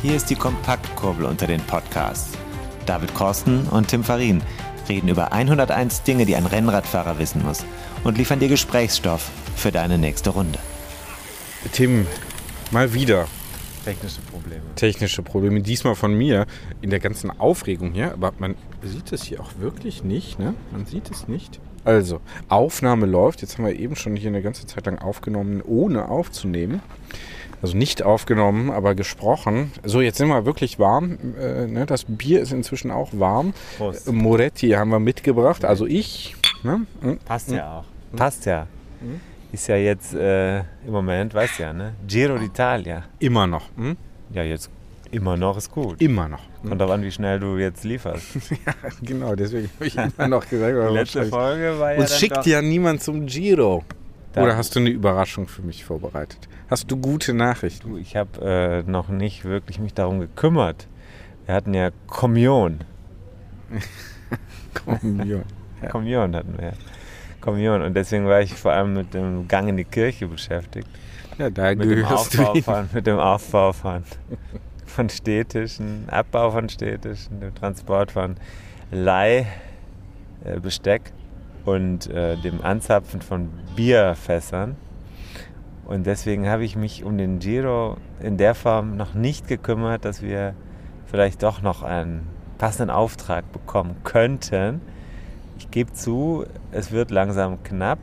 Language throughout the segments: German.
Hier ist die Kompaktkurbel unter den Podcasts. David Korsten und Tim Farin reden über 101 Dinge, die ein Rennradfahrer wissen muss und liefern dir Gesprächsstoff für deine nächste Runde. Tim, mal wieder Technische Probleme. technische Probleme. Diesmal von mir in der ganzen Aufregung hier. Aber man sieht es hier auch wirklich nicht, ne? Man sieht es nicht. Also, Aufnahme läuft. Jetzt haben wir eben schon hier eine ganze Zeit lang aufgenommen, ohne aufzunehmen. Also nicht aufgenommen, aber gesprochen. So, jetzt sind wir wirklich warm. Äh, ne? Das Bier ist inzwischen auch warm. Prost. Moretti haben wir mitgebracht. Also ich. Ne? Mm. Passt ja auch. Passt ja. Ist ja jetzt äh, im Moment, weißt ja, ne? Giro d'Italia. Immer noch. Hm? Ja, jetzt immer noch ist gut. Immer noch. Kommt darauf an, wie schnell du jetzt lieferst. Ja, genau, deswegen habe ich immer noch gesagt. Die letzte Folge war ja Uns schickt ja niemand zum Giro. Oder hast du eine Überraschung für mich vorbereitet? Hast du gute Nachrichten? Du, ich habe äh, noch nicht wirklich mich darum gekümmert. Wir hatten ja Kommunion. Kommunion. Ja. Kommunion hatten wir. Kommunion. Und deswegen war ich vor allem mit dem Gang in die Kirche beschäftigt. Ja, da Mit dem, gehörst du Aufbau von, mit dem Aufbau von, von Städtischen, Abbau von Städtischen, dem Transport von Leihbesteck und äh, dem Anzapfen von Bierfässern. Und deswegen habe ich mich um den Giro in der Form noch nicht gekümmert, dass wir vielleicht doch noch einen passenden Auftrag bekommen könnten. Ich gebe zu, es wird langsam knapp,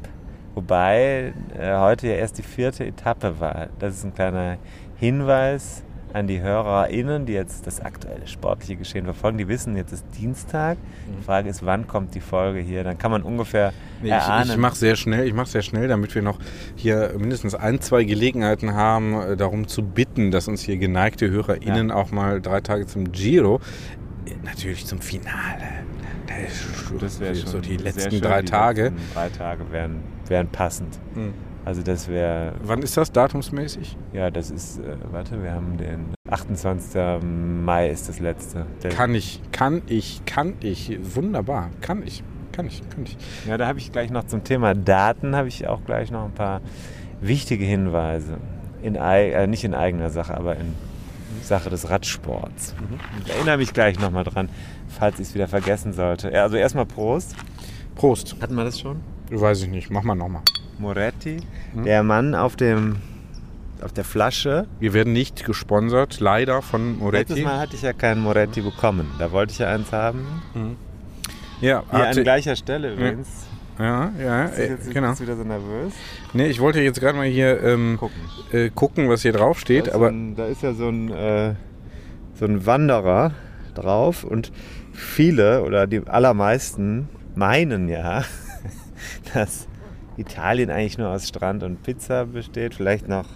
wobei äh, heute ja erst die vierte Etappe war. Das ist ein kleiner Hinweis an die HörerInnen, die jetzt das aktuelle sportliche Geschehen verfolgen. Die wissen, jetzt ist Dienstag. Die Frage ist, wann kommt die Folge hier? Dann kann man ungefähr Nee, erahnen. ich ich mache sehr schnell, ich mache sehr schnell, damit wir noch hier mindestens ein, zwei Gelegenheiten haben, äh, darum zu bitten, dass uns hier geneigte HörerInnen auch mal drei Tage zum Giro, äh, natürlich zum Finale. Das wäre so die letzten schön. drei Die Tage. letzten drei Tage wären, wären passend. Hm. Also das wäre Wann ist das datumsmäßig? Ja, das ist, äh, warte, wir haben den 28. Mai ist das letzte. Der, Kann ich, kann ich, kann ich. Wunderbar, kann ich, kann ich, kann ich. ja, da habe ich gleich noch zum Thema Daten, habe ich auch gleich noch ein paar wichtige Hinweise. In, äh, nicht in eigener Sache, aber in Sache des Radsports. Ich erinnere mich gleich nochmal dran, falls ich es wieder vergessen sollte. Ja, also erstmal Prost. Prost. Hatten wir das schon? Weiß ich nicht, mach mal nochmal. Moretti. Der Mann auf dem auf der Flasche. Wir werden nicht gesponsert, leider von Letztes Moretti. Mal hatte ich ja keinen Moretti bekommen. Da wollte ich ja eins haben. Ja, Hier an gleicher Stelle übrigens. ja, ja, Ist jetzt äh, genau. wieder so nervös? Nee, ich wollte jetzt gerade mal hier ähm, Gucken. äh, gucken, was hier drauf Da steht, ist, aber so ein, da ist ja so ein, äh, so ein Wanderer drauf und viele oder die allermeisten meinen ja, dass Italien eigentlich nur aus Strand und Pizza besteht. Vielleicht noch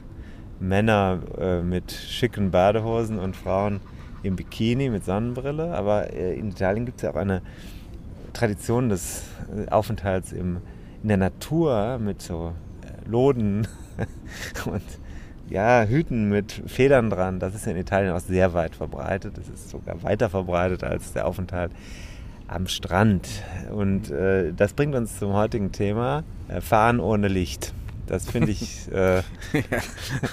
Männer äh, mit schicken Badehosen und Frauen im Bikini mit Sonnenbrille. Aber äh, in Italien gibt es ja auch eine Tradition des äh, Aufenthalts im, in der Natur mit so äh, Loden und ja, Hüten mit Federn dran. Das ist in Italien auch sehr weit verbreitet. Das ist sogar weiter verbreitet als der Aufenthalt am Strand. Und äh, das bringt uns zum heutigen Thema: Fahren ohne Licht. Das finde ich. Äh,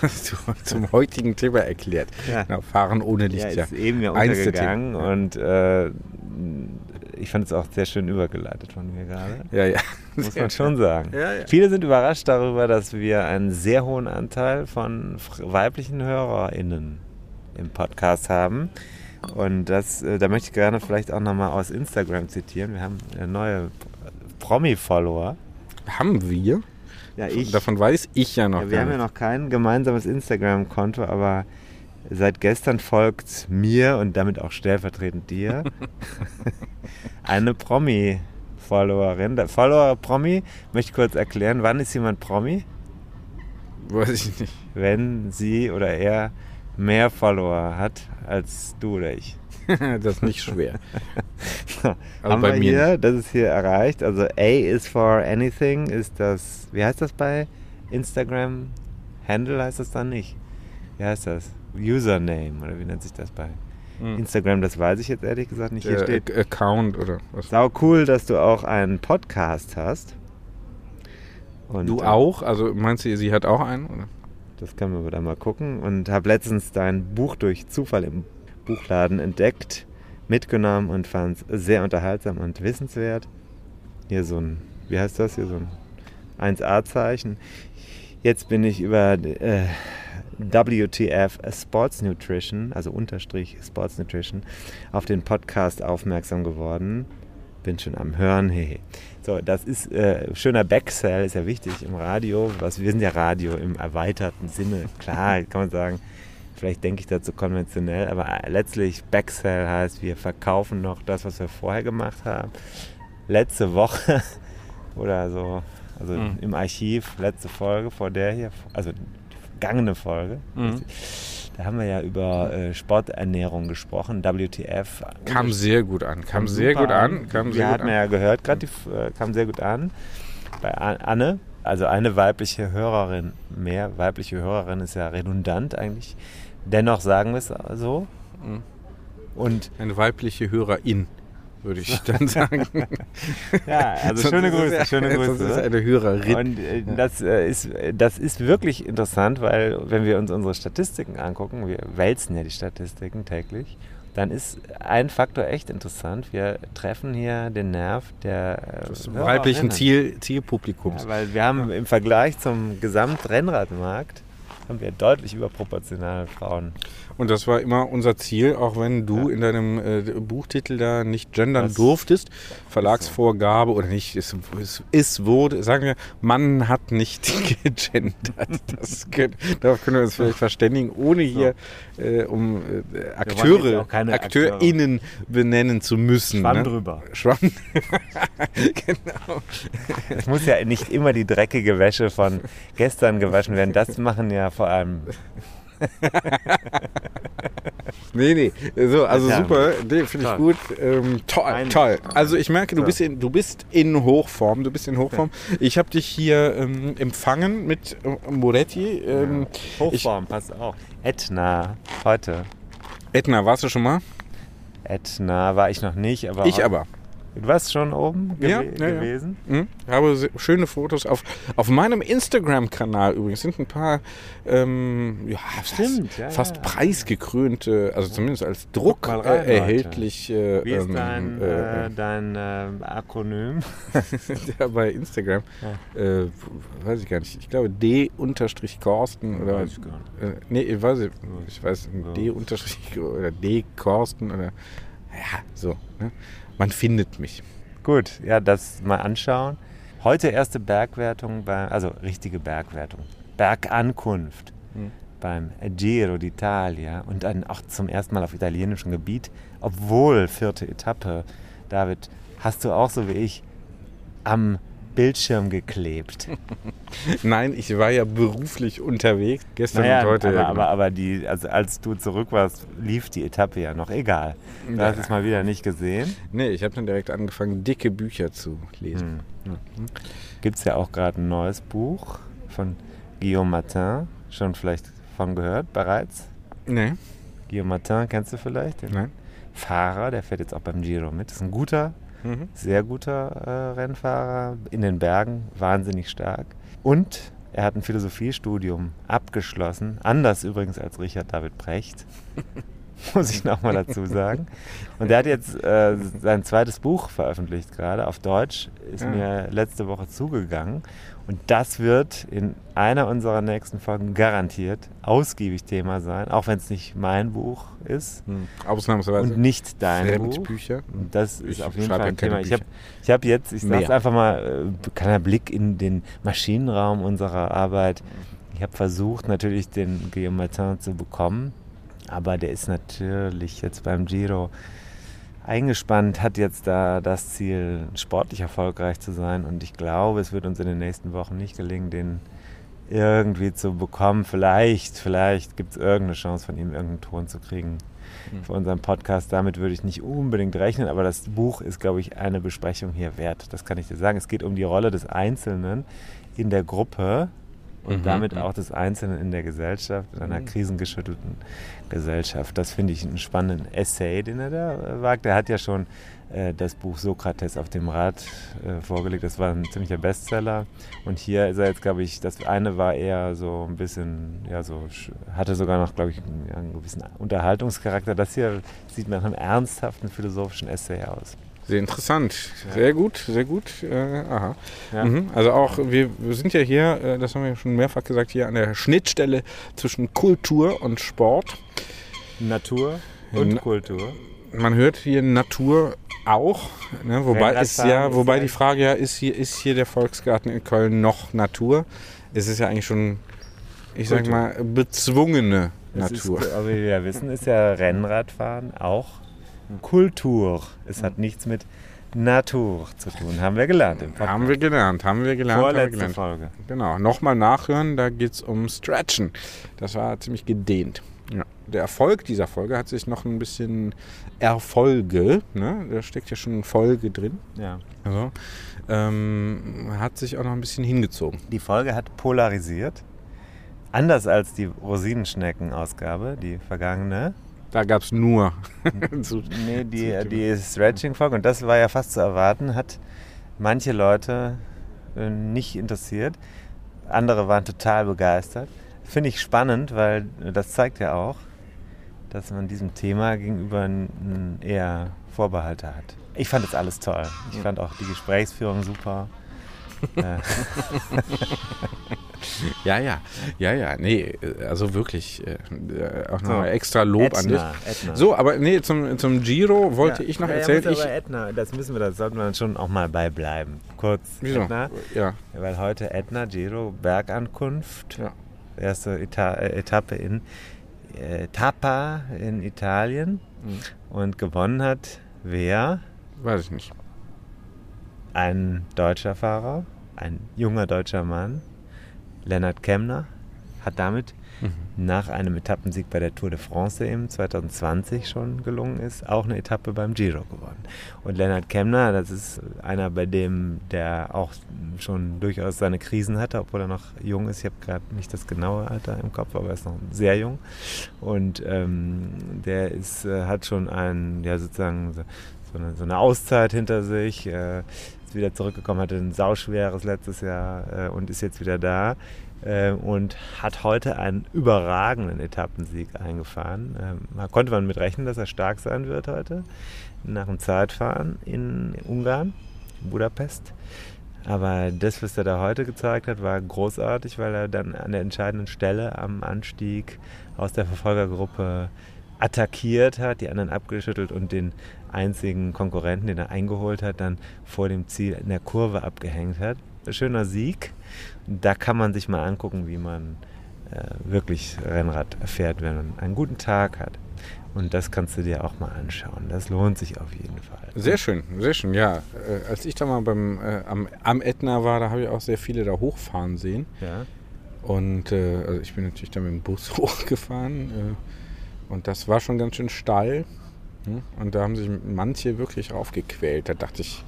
zu, zum heutigen Thema erklärt. Ja. Genau, fahren ohne Licht, ja, ja. ist eben ja untergegangen ja. und äh, ich fand es auch sehr schön übergeleitet von mir gerade. Ja, ja. Muss man schon sagen. Ja, ja. Viele sind überrascht darüber, dass wir einen sehr hohen Anteil von weiblichen HörerInnen im Podcast haben. Und das, äh, da möchte ich gerne vielleicht auch nochmal aus Instagram zitieren. Wir haben äh, neue Promi-Follower. Haben wir? Ja, ich. Davon weiß ich ja noch Ja, wir haben ja nicht. noch kein gemeinsames Instagram-Konto, aber seit gestern folgt mir und damit auch stellvertretend dir eine Followerin. Der Follower Promi, möchte ich kurz erklären, wann ist jemand Promi? Weiß ich nicht. Wenn sie oder er mehr Follower hat als du oder ich. das ist nicht schwer. Also Haben bei wir mir hier, das ist hier erreicht. Also A is for anything ist das, wie heißt das bei Instagram? Handle heißt das dann nicht. Wie heißt das? Username oder wie nennt sich das bei Hm. Instagram? Das weiß ich jetzt ehrlich gesagt nicht. Hier Der steht Ac- Account oder was? Sau cool, dass du auch einen Podcast hast. Und, Du äh, auch? Also meinst du, sie hat auch einen? Oder? Das können wir dann mal gucken. Und habe letztens dein Buch durch Zufall im Buchladen entdeckt, mitgenommen und fand es sehr unterhaltsam und wissenswert. Hier so ein, wie heißt das hier, so ein 1A-Zeichen. Jetzt bin ich über äh, WTF Sports Nutrition, also Unterstrich Sports Nutrition, auf den Podcast aufmerksam geworden. Bin schon am Hören. Hehe. So, das ist äh, schöner Backsell, ist ja wichtig im Radio. Was, wir sind ja Radio im erweiterten Sinne. Klar, kann man sagen, vielleicht denke ich dazu konventionell, aber äh, letztlich Backsell heißt, wir verkaufen noch das, was wir vorher gemacht haben. Letzte Woche oder so, also Mhm. im Archiv, letzte Folge vor der hier, also die vergangene Folge. Mhm. Da haben wir ja über äh, Sporternährung gesprochen, WTF. Kam sehr gut an. Kam sehr super gut an. Kam Wir sehr gut hatten an. ja gehört, gerade äh, kam sehr gut an. Bei Anne, also eine weibliche Hörerin mehr. Weibliche Hörerin ist ja redundant eigentlich. Dennoch sagen wir es so. Mhm. Und Eine weibliche Hörerin, würde ich dann sagen. ja, also schöne Grüße, ja- schöne Grüße. ist es eine Hörerin. Und äh, das, äh, ist, das ist wirklich interessant, weil wenn wir uns unsere Statistiken angucken, wir wälzen ja die Statistiken täglich, dann ist ein Faktor echt interessant. Wir treffen hier den Nerv der äh, des weiblichen Ziel, Zielpublikums. Ja, weil wir haben im Vergleich zum Gesamtrennradmarkt haben wir deutlich überproportional Frauen. Und das war immer unser Ziel, auch wenn du Ja. in deinem äh, Buchtitel da nicht gendern Das durftest. Verlagsvorgabe oder nicht, es, es, es wurde, sagen wir, man hat nicht gegendert. Das können, darauf können wir uns vielleicht verständigen, ohne hier äh, um äh, Akteure, AkteurInnen benennen zu müssen. Schwamm ne? drüber. Schwamm. genau. Es muss ja nicht immer die dreckige Wäsche von gestern gewaschen werden. Das machen ja vor allem Nee, nee. So, also Ja. super. Nee, finde ich gut. Ähm, toll, toll. Also ich merke, du bist, in, du bist in Hochform. Du bist in Hochform. Ich habe dich hier ähm, empfangen mit äh, Moretti. Ähm, Hochform, passt auch. Etna, heute. Edna, warst du schon mal? Etna war ich noch nicht, aber. ich aber. Du warst schon oben gew Ja, ja, ja. gewesen? Hm? Habe se- schöne Fotos auf, auf meinem Instagram-Kanal übrigens. Sind ein paar ähm, ja, Stimmt, fast, ja, fast ja. preisgekrönte, also zumindest als Druck rein, äh, erhältlich. Äh, Wie ist ähm, dein, äh, äh, dein äh, Akronym? Ja, bei Instagram. Weiß ich gar nicht. Ich glaube D-Korsten oder. Weiß ich gar nicht. Nee, ich weiß ich, ich weiß Ja. D unterstrich oder D Korsten oder. Ja, so. Ne? Man findet mich. Gut, ja, das mal anschauen. Heute erste Bergwertung, bei, also richtige Bergwertung. Bergankunft Hm. beim Giro d'Italia und dann auch zum ersten Mal auf italienischem Gebiet, obwohl vierte Etappe. David, hast du auch so wie ich am Bildschirm geklebt? Nein, ich war ja beruflich unterwegs. Gestern Naja, und heute. aber, ja, aber, aber die, also als du zurück warst, lief die Etappe ja noch. Egal. Du Ja. hast es mal wieder nicht gesehen. nee, ich habe dann direkt angefangen, dicke Bücher zu lesen. Hm. Ja. Gibt es ja auch gerade ein neues Buch von Guillaume Martin. Schon vielleicht von gehört bereits. Nee, Guillaume Martin kennst du vielleicht? Den nein. Fahrer, der fährt jetzt auch beim Giro mit. Ist ein guter, Mhm. sehr guter äh, Rennfahrer. In den Bergen, wahnsinnig stark. Und er hat ein Philosophiestudium abgeschlossen. Anders übrigens als Richard David Precht. Muss ich nochmal dazu sagen. Und der hat jetzt äh, sein zweites Buch veröffentlicht gerade auf Deutsch. Ist Ah. mir letzte Woche zugegangen. Und das wird in einer unserer nächsten Folgen garantiert ausgiebig Thema sein. Auch wenn es nicht mein Buch ist Hm. Ausnahmsweise. und nicht dein Buch. Fremdbücher. Und Das ist Ich auf jeden Fall ja ein keine Thema. Ich habe Bücher. ich hab jetzt, ich Mehr. sag's einfach mal, äh, kleiner Blick in den Maschinenraum unserer Arbeit. Ich habe versucht, natürlich den Guillaume Martin zu bekommen, aber der ist natürlich jetzt beim Giro eingespannt, hat jetzt da das Ziel, sportlich erfolgreich zu sein. Und ich glaube, es wird uns in den nächsten Wochen nicht gelingen, den irgendwie zu bekommen. Vielleicht, vielleicht gibt es irgendeine Chance von ihm, irgendeinen Ton zu kriegen für unseren Podcast. Damit würde ich nicht unbedingt rechnen, aber das Buch ist, glaube ich, eine Besprechung hier wert. Das kann ich dir sagen. Es geht um die Rolle des Einzelnen in der Gruppe und Mhm, damit mhm. auch des Einzelnen in der Gesellschaft, in einer krisengeschüttelten Gesellschaft. Das finde ich einen spannenden Essay, den er da äh, wagt. Er hat ja schon äh, das Buch Sokrates auf dem Rad äh, vorgelegt. Das war ein ziemlicher Bestseller. Und hier ist er jetzt, glaube ich, das eine war eher so ein bisschen, ja, so, hatte sogar noch, glaube ich, einen, einen gewissen Unterhaltungscharakter. Das hier sieht nach einem ernsthaften philosophischen Essay aus. Sehr interessant. Sehr gut, sehr gut. Äh, aha. Ja. Mhm. Also auch, wir, wir sind ja hier, äh, das haben wir ja schon mehrfach gesagt, hier an der Schnittstelle zwischen Kultur und Sport. Natur und Na- Kultur. Man hört hier Natur auch, ne? wobei ist ja, wobei die Frage ja ist hier, ist hier der Volksgarten in Köln noch Natur? Es ist ja eigentlich schon, ich sag Kultur. mal, bezwungene Es Natur. Ist, aber wie wir ja wissen, ist ja Rennradfahren auch Kultur. Es hat nichts mit Natur zu tun. Haben wir gelernt. Haben wir gelernt, haben wir gelernt, haben wir Vorletzte gelernt. Folge. Genau, nochmal nachhören, da geht es um Stretchen. Das war ziemlich gedehnt. Ja. Der Erfolg dieser Folge hat sich noch ein bisschen Erfolge, ne? da steckt ja schon Folge drin, Ja. also, ähm, hat sich auch noch ein bisschen hingezogen. Die Folge hat polarisiert. Anders als die Rosinenschnecken-Ausgabe, die vergangene. Da gab es nur. zu- Nee, die, Zu- die Stretching-Folge, und das war ja fast zu erwarten, hat manche Leute äh, nicht interessiert. Andere waren total begeistert. Finde ich spannend, weil das zeigt ja auch, dass man diesem Thema gegenüber n- n- eher Vorbehalte hat. Ich fand das alles toll. Ich fand auch die Gesprächsführung super. äh, ja, ja, ja, ja, nee, also wirklich, äh, äh, auch So. noch extra Lob an dich. Ätna, Ätna. So, aber nee, zum, zum Giro wollte Ja. ich noch Ja, ja, erzählen. muss ich, aber Ätna, das müssen wir, das sollten wir schon auch mal beibleiben. Kurz. wieso? Ätna, Ja, weil heute Ätna, Giro, Bergankunft. Ja. Erste Eta äh, Etappe in äh, Tapa in Italien. Mhm. Und gewonnen hat wer? weiß ich nicht. Ein deutscher Fahrer, ein junger deutscher Mann, Lennart Kemner, hat damit nach einem Etappensieg bei der Tour de France, der ihm 2020 schon gelungen ist, auch eine Etappe beim Giro gewonnen. Und Lennart Kemner, das ist einer, bei dem der auch schon durchaus seine Krisen hatte, obwohl er noch jung ist. Ich habe gerade nicht das genaue Alter im Kopf, aber er ist noch sehr jung. Und ähm, der ist, äh, hat schon ein, ja sozusagen so, so, eine, so eine Auszeit hinter sich. Äh, ist wieder zurückgekommen, hatte ein sauschweres letztes Jahr äh, und ist jetzt wieder da äh, und hat heute einen überragenden Etappensieg eingefahren. Ähm, konnte man rechnen, dass er stark sein wird heute nach dem Zeitfahren in Ungarn, Budapest. Aber das, was er da heute gezeigt hat, war großartig, weil er dann an der entscheidenden Stelle am Anstieg aus der Verfolgergruppe attackiert hat, die anderen abgeschüttelt und den einzigen Konkurrenten, den er eingeholt hat, dann vor dem Ziel in der Kurve abgehängt hat. Ein schöner Sieg. Da kann man sich mal angucken, wie man äh, wirklich Rennrad fährt, wenn man einen guten Tag hat. Und das kannst du dir auch mal anschauen. Das lohnt sich auf jeden Fall. Sehr schön, sehr schön, ja. Äh, als ich da mal beim, äh, am, am Ätna war, da habe ich auch sehr viele da hochfahren sehen. Ja. Und äh, also ich bin natürlich da mit dem Bus hochgefahren. Äh, und das war schon ganz schön steil. Hm? Und da haben sich manche wirklich raufgequält. Da dachte ich,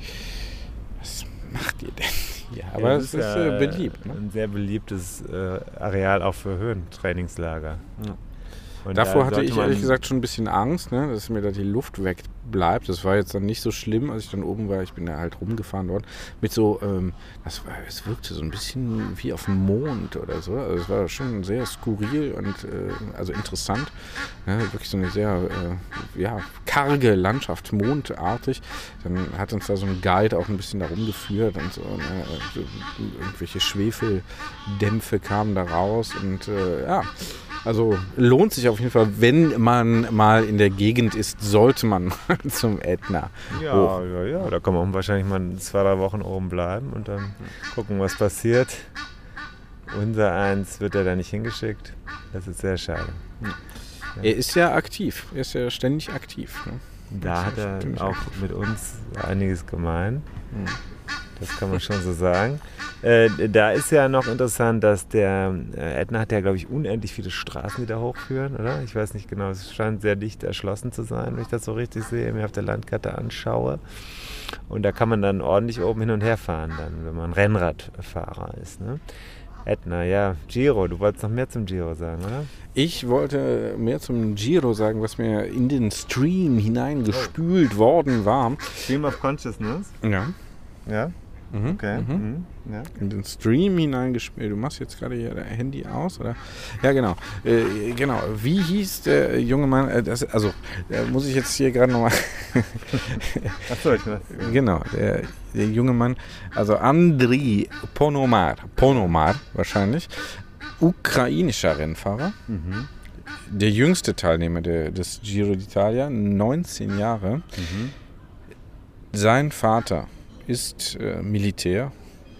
was macht ihr denn hier? Aber es ist ja äh, beliebt. Ne? Ein sehr beliebtes äh, Areal auch für Höhentrainingslager. Ja. Und Davor da hatte ich ehrlich gesagt schon ein bisschen Angst, ne, dass mir da die Luft wegbleibt. Das war jetzt dann nicht so schlimm, als ich dann oben war. Ich bin da halt rumgefahren dort. Mit so, ähm, das war, es wirkte so ein bisschen wie auf dem Mond oder so. Also es war schon sehr skurril und äh, also interessant. Ja, wirklich so eine sehr äh, ja, karge Landschaft, mondartig. Dann hat uns da so ein Guide auch ein bisschen da rumgeführt und so. Ne, so irgendwelche Schwefeldämpfe kamen da raus und äh, ja. Also lohnt sich auf jeden Fall, wenn man mal in der Gegend ist, sollte man zum Ätna. Ja, hoch. ja, ja, da kann man wahrscheinlich mal zwei, drei Wochen oben bleiben und dann gucken, was passiert. Unser eins wird er da nicht hingeschickt. Das ist sehr schade. Er ist ja aktiv, er ist ja ständig aktiv. Ne? Da hat er auch mit uns einiges gemein. Das kann man schon so sagen. Äh, da ist ja noch interessant, dass der äh, Ätna hat ja, glaube ich, unendlich viele Straßen, die da hochführen, oder? Ich weiß nicht genau, es scheint sehr dicht erschlossen zu sein, wenn ich das so richtig sehe, mir auf der Landkarte anschaue. Und da kann man dann ordentlich oben hin und her fahren, dann, wenn man Rennradfahrer ist. Ne? Ätna, ja, Giro, du wolltest noch mehr zum Giro sagen, oder? Ich wollte mehr zum Giro sagen, was mir in den Stream hineingespült worden war. Stream of Consciousness. Ja. Ja, Mhm. okay. Mhm. Mhm. Ja. in den Stream hineingespielt. Du machst jetzt gerade hier dein Handy aus, oder? Ja, genau. Äh, genau. Wie hieß der junge Mann? Äh, das, also, da muss ich jetzt hier gerade nochmal. Achso, ich weiß. genau, der, der junge Mann. Also, Andriy Ponomar. Ponomar wahrscheinlich. Ukrainischer Rennfahrer. Mhm. Der jüngste Teilnehmer der, des Giro d'Italia, 19 Jahre. Mhm. Sein Vater ist äh, Militär,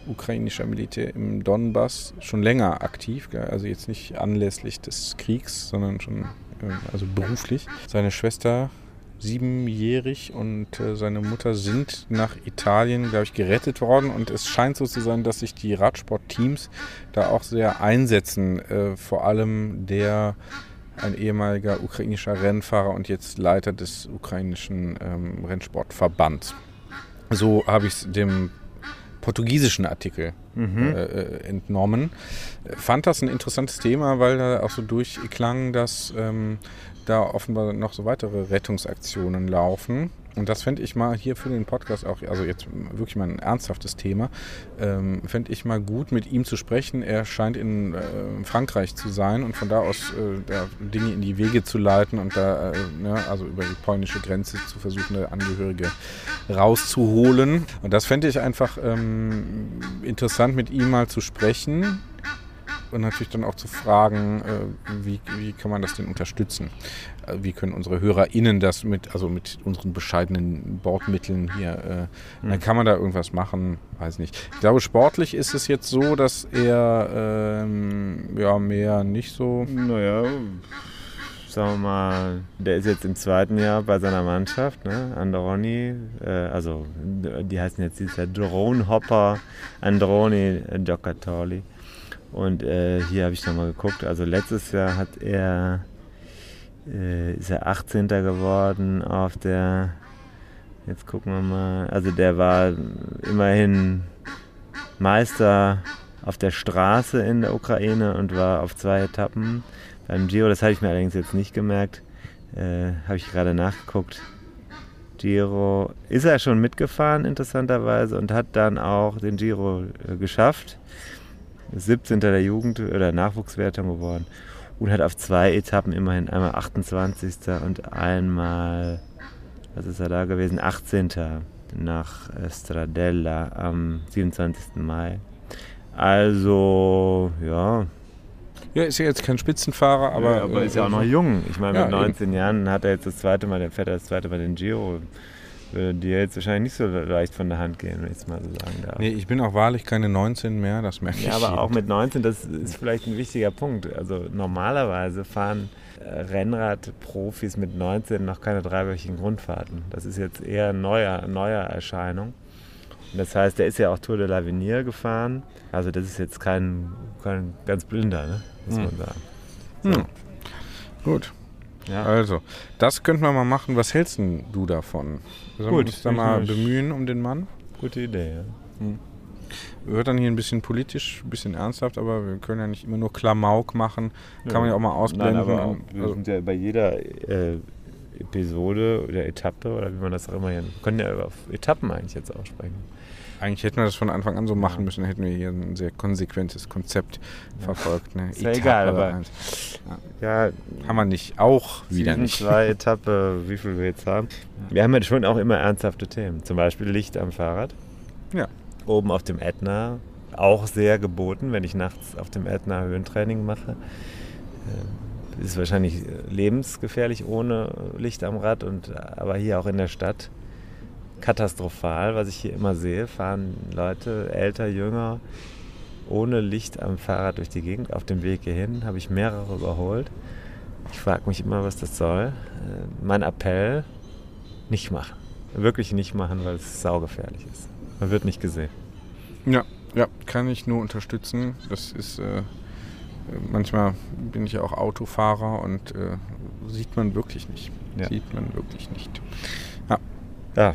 ukrainischer Militär im Donbass, schon länger aktiv, also jetzt nicht anlässlich des Kriegs, sondern schon äh, also beruflich. Seine Schwester siebenjährig und äh, seine Mutter sind nach Italien, glaube ich, gerettet worden und es scheint so zu sein, dass sich die Radsportteams da auch sehr einsetzen, vor allem der ein ehemaliger ukrainischer Rennfahrer und jetzt Leiter des ukrainischen ähm, Rennsportverbands. So habe ich es dem portugiesischen Artikel Mhm. äh, äh, entnommen. Fand das ein interessantes Thema, weil da auch so durchklang, dass ähm, da offenbar noch so weitere Rettungsaktionen laufen. Und das fände ich mal hier für den Podcast auch, also jetzt wirklich mal ein ernsthaftes Thema, ähm, fände ich mal gut, mit ihm zu sprechen. Er scheint in äh, Frankreich zu sein und von da aus äh, da Dinge in die Wege zu leiten und da, äh, ne, also über die polnische Grenze zu versuchen, eine Angehörige rauszuholen. Und das fände ich einfach ähm, interessant, mit ihm mal zu sprechen und natürlich dann auch zu fragen, äh, wie, wie kann man das denn unterstützen? Wie können unsere HörerInnen das mit, also mit unseren bescheidenen Bordmitteln hier, äh, dann kann man da irgendwas machen? Weiß nicht. Ich glaube, sportlich ist es jetzt so, dass er ähm, ja mehr nicht so. Naja, sagen wir mal, der ist jetzt im zweiten Jahr bei seiner Mannschaft, ne? Androni, äh, also die heißen jetzt dieser Drone Hopper Androni Giocattoli. Und äh, hier habe ich nochmal geguckt, also letztes Jahr hat er, äh, ist er 18. geworden auf der, jetzt gucken wir mal, also der war immerhin Meister auf der Straße in der Ukraine und war auf zwei Etappen beim Giro. Das habe ich mir allerdings jetzt nicht gemerkt. Äh, habe ich gerade nachgeguckt. Giro ist er schon mitgefahren, interessanterweise, und hat dann auch den Giro äh, geschafft. Ist 17. der Jugend- oder Nachwuchswertung geworden und hat auf zwei Etappen immerhin einmal 28. und einmal, was ist er da gewesen, 18. nach äh, Stradella am 27. Mai. Also, ja. Ja, ist ja jetzt kein Spitzenfahrer, aber. Aber, aber ist ja auch noch jung. Ich meine, Ja, mit 19 Jahren hat er jetzt das zweite Mal, der fährt er das zweite Mal den Giro. Würde dir jetzt wahrscheinlich nicht so leicht von der Hand gehen, wenn ich es mal so sagen darf. Nee, ich bin auch wahrlich keine 19 mehr, das merke ich. Ja, aber auch mit 19, das ist vielleicht ein wichtiger Punkt. Also normalerweise fahren äh, Rennradprofis mit 19 noch keine dreiwöchigen Grundfahrten. Das ist jetzt eher eine neuer, neuer Erscheinung. Und das heißt, der ist ja auch Tour de l'Avenir gefahren. Also das ist jetzt kein, kein ganz blinder, ne? muss Hm. man sagen. Hm. Gut, Ja. also, das könnten wir mal machen. Was hältst du davon? Sollen wir Gut, uns da mal bemühen um den Mann? Gute Idee, ja. Wird dann hier ein bisschen politisch, ein bisschen ernsthaft, aber wir können ja nicht immer nur Klamauk machen. Kann man ja auch mal ausblenden. Nein, aber auch, wir also, sind ja bei jeder äh, Episode oder Etappe oder wie man das auch immer hier. Wir können ja auf Etappen eigentlich jetzt auch sprechen. Eigentlich hätten wir das von Anfang an so machen müssen, dann hätten wir hier ein sehr konsequentes Konzept verfolgt. Ne? Ist ja egal, aber- eins. Ja, Haben wir nicht. Auch wieder nicht. 2 Etappe, wie viel wir jetzt haben. Wir haben ja schon auch immer ernsthafte Themen. Zum Beispiel Licht am Fahrrad. Ja. Oben auf dem Ätna. Auch sehr geboten, wenn ich nachts auf dem Ätna Höhentraining mache. Äh, Ist wahrscheinlich lebensgefährlich ohne Licht am Rad, und, aber hier auch in der Stadt katastrophal, was ich hier immer sehe, fahren Leute, älter, jünger, ohne Licht am Fahrrad durch die Gegend. Auf dem Weg hierhin habe ich mehrere überholt. Ich frage mich immer, was das soll. Äh, Mein Appell nicht machen. Wirklich nicht machen, weil es saugefährlich ist. Man wird nicht gesehen. Ja, ja, kann ich nur unterstützen. Das ist äh, manchmal bin ich ja auch Autofahrer und äh, sieht man wirklich nicht. Ja. Sieht man wirklich nicht. Ja.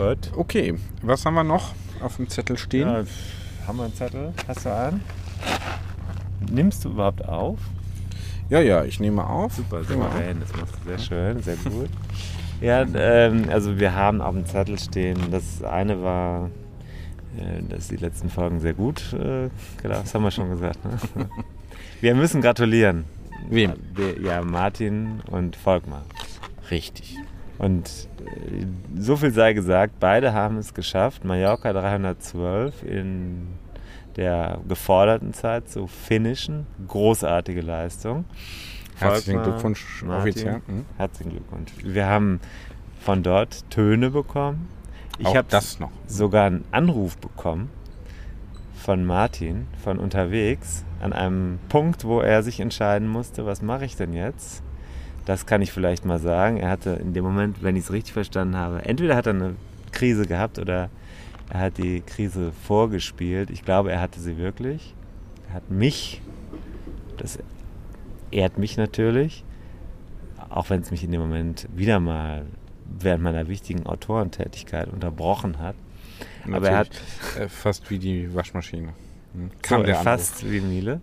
Gut. Okay, was haben wir noch auf dem Zettel stehen? Ja, haben wir einen Zettel? Hast du einen? Nimmst du überhaupt auf? Ja, ja, ich nehme auf. Super, souverän. Das machst du sehr schön, sehr gut. Ja, ähm, also wir haben auf dem Zettel stehen, das eine war, äh, dass die letzten Folgen sehr gut äh, gelaufen Das haben wir schon gesagt. Ne? Wir müssen gratulieren. Wem? Ja, Martin und Volkmar. Richtig. Und äh, so viel sei gesagt, beide haben es geschafft, Mallorca 312 in der geforderten Zeit zu finishen. Großartige Leistung. Herzlichen Glückwunsch, Martin, offiziell. Mhm. Herzlichen Glückwunsch. Wir haben von dort Töne bekommen. Ich habe das noch. sogar einen Anruf bekommen von Martin von unterwegs an einem Punkt, wo er sich entscheiden musste, was mache ich denn jetzt? Das kann ich vielleicht mal sagen. Er hatte in dem Moment, wenn ich es richtig verstanden habe, entweder hat er eine Krise gehabt oder er hat die Krise vorgespielt. Ich glaube, er hatte sie wirklich. Er hat mich, das ehrt mich natürlich, auch wenn es mich in dem Moment wieder mal während meiner wichtigen Autorentätigkeit unterbrochen hat. Aber er hat Natürlich, äh, fast wie die Waschmaschine. Hm. so, Kam der Anruf. fast wie Miele.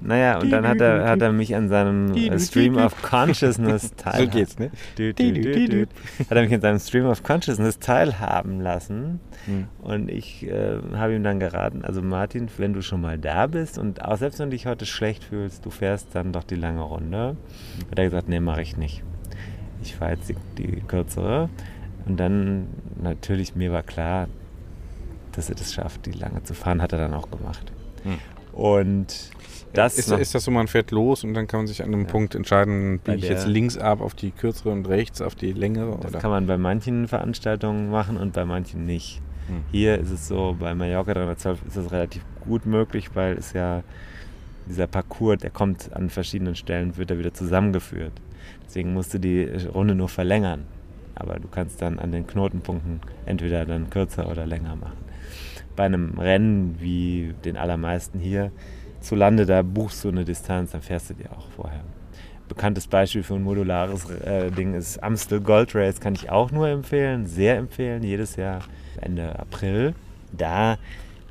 Naja, und dann hat er, hat er mich an seinem Stream of Consciousness So teilhaben geht's, ne? Du, du, du, du. Hat er mich in seinem Stream of Consciousness teilhaben lassen. Hm. Und ich äh, habe ihm dann geraten, also Martin, wenn du schon mal da bist und auch selbst wenn du dich heute schlecht fühlst, du fährst dann doch die lange Runde. Hat er gesagt, nee, mache ich nicht. Ich fahre jetzt die, die kürzere. Und dann natürlich, mir war klar, dass er das schafft, die lange zu fahren, hat er dann auch gemacht. Und das ist, ist das so, man fährt los und dann kann man sich an einem Ja. Punkt entscheiden, biege ich jetzt links ab auf die kürzere und rechts auf die längere? Das oder? kann man bei manchen Veranstaltungen machen und bei manchen nicht. Hm. Hier ist es so, bei Mallorca 312 ist es relativ gut möglich, weil es ja dieser Parcours, der kommt an verschiedenen Stellen, wird er wieder zusammengeführt. Deswegen musst du die Runde nur verlängern. Aber du kannst dann an den Knotenpunkten entweder dann kürzer oder länger machen. Bei einem Rennen wie den allermeisten hier zu Lande, da buchst du eine Distanz, dann fährst du die auch vorher. Bekanntes Beispiel für ein modulares äh, Ding ist Amstel Gold Race, kann ich auch nur empfehlen, sehr empfehlen, jedes Jahr Ende April. Da